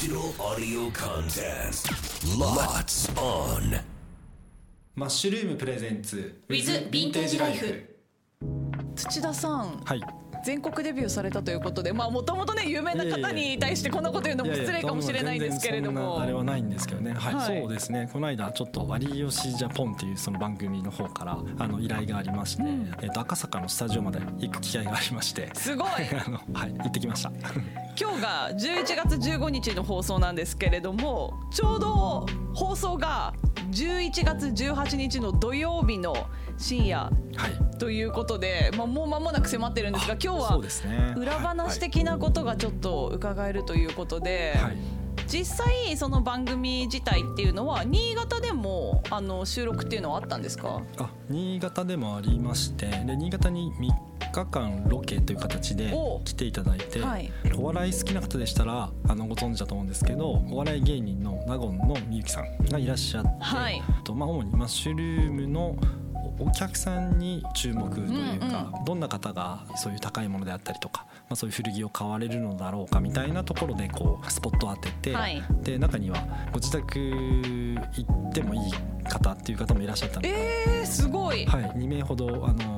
Digital audio contest. Lots on. マッシュルームプレゼンツ With Vintage Life 土田さんはい全国デビューされたということでまあもともとね有名な方に対してこんなこと言うのも失礼かもしれないですけれども。あれはないんですけどね。はい、はい。そうですね。この間ちょっと「有吉ジャポン」っていうその番組の方からあの依頼がありまして、えっと赤坂のスタジオまで行く機会がありまして。すごい。あのはい。行ってきました。今日が11月15日の放送なんですけれどもちょうど放送が11月18日の土曜日の深夜はい。ということで、まあ、もう間もなく迫ってるんですが今日そは裏話的なことがちょっと伺えるということで、はい。実際その番組自体っていうのは新潟でもあの収録っていうのはあったんですか？あ新潟でもありましてで新潟に3日間ロケという形でお。来ていただいて、はい。お笑い好きな方でしたらあのご存知だと思うんですけどお笑い芸人の納言のみゆきさんがいらっしゃって、はい。とまあ、主にマッシュルームのお客さんに注目というか、どんな方がそういう高いものであったりとか、まあ、そういう古着を買われるのだろうかみたいなところでこうスポットを当てて、はい。で中にはご自宅行ってもいい方っていう方もいらっしゃったので。えー、すごい、はい、2名ほどあのお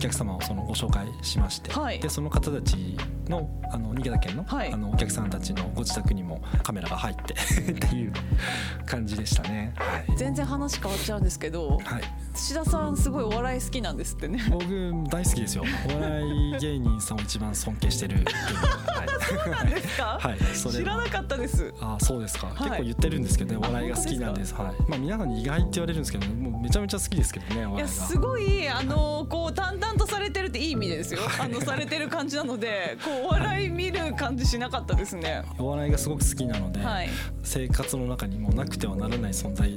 客様をそのご紹介しまして、はい。でその方たちのあの新潟県の,、はい。あのお客さんたちのご自宅にもカメラが入って っていう感じでしたね。はい。全然話変わっちゃうんですけどはい、土田さんすごいお笑い好きなんですってね。僕大好きですよ。お笑い芸人さんを一番尊敬してるっていう。はい、ですか、はい、それは。知らなかったです。あそうですか、い。結構言ってるんですけどねあお笑いが好きなんです。はい。まあ皆さんに意外って言われるんですけどもうめちゃめちゃ好きですけどねおいやすごいあのこう淡々とされてるっていい意味でですよ、あのされてる感じなのでこうお笑い見る感じしなかったですね。お笑いがすごく好きなので、はい。生活の中にもうなくてはならない存在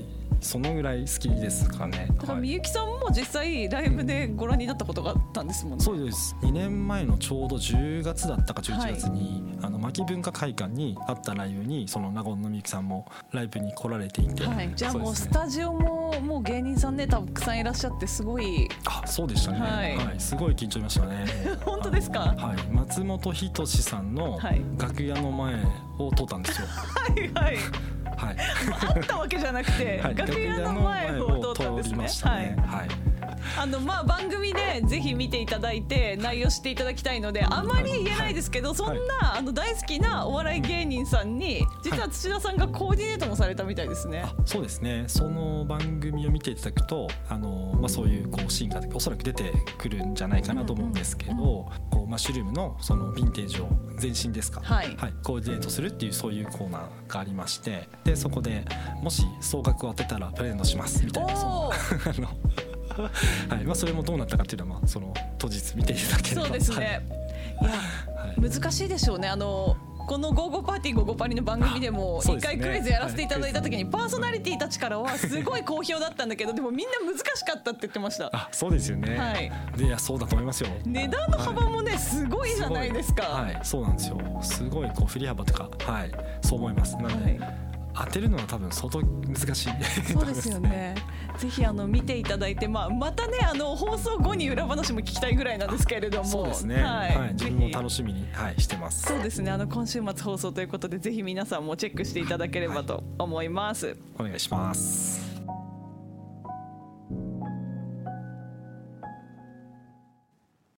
そのぐらい好きですかね。だからはい。みゆきさんも実際ライブでご覧になったことがあったんですもんね。そうです。2年前のちょうど10月だったか11月に、あの牧文化会館にあったライブにその納言のみゆきさんもライブに来られていて、はい、じゃあもうスタジオももう芸人さんねたくさんいらっしゃってすごい。あそうでしたね、ははい。いすごい緊張しましたね。本当ですか？はい、松本人志さんのはい。楽屋の前を通ったんですよ。はいはいはい、あったわけじゃなくて、はい、楽屋の前を通ったんですね。はい、あのまあ番組でぜひ見ていただいて内容していただきたいのであまり言えないですけど、そんな、あの大好きなお笑い芸人さんに実は土田さんがコーディネートもされたみたいですね。あそうですね。その番組を見ていただくとあの、まあ、そういうこうシーンがおそらく出てくるんじゃないかなと思うんですけど、こうマッシュルームのそのヴィンテージを全身ですか、はい。コーディネートするっていうそういうコーナーがありましてでそこでもし総額を当てたらプレゼントしますみたいなそ のはい。まあ、それもどうなったかっていうのは、まあ、その当日見ていただければ。そうですね。い。やはい。難しいでしょうね。あのこの「ゴーゴーパーティーゴーゴーパリ」の番組でも一回クイズやらせていただいた時にパーソナリティたちからはすごい好評だったんだけどでもみんな難しかったって言ってました。あそうですよね、はい。でいやそうだと思いますよ。値段の幅もねすごいじゃないですか。はい、そうなんですよ。すごいこう振り幅とかはい。そう思います。なんで、はい当てるのは多分相当難しい。そうですよね。ぜひあの見ていただいて、まあまたねあの放送後に裏話も聞きたいぐらいなんですけれども、そうですね。はい、自分も楽ししみに、はい、してます。そうですね。あの今週末放送ということでぜひ皆さんもチェックしていただければと思います。お願いします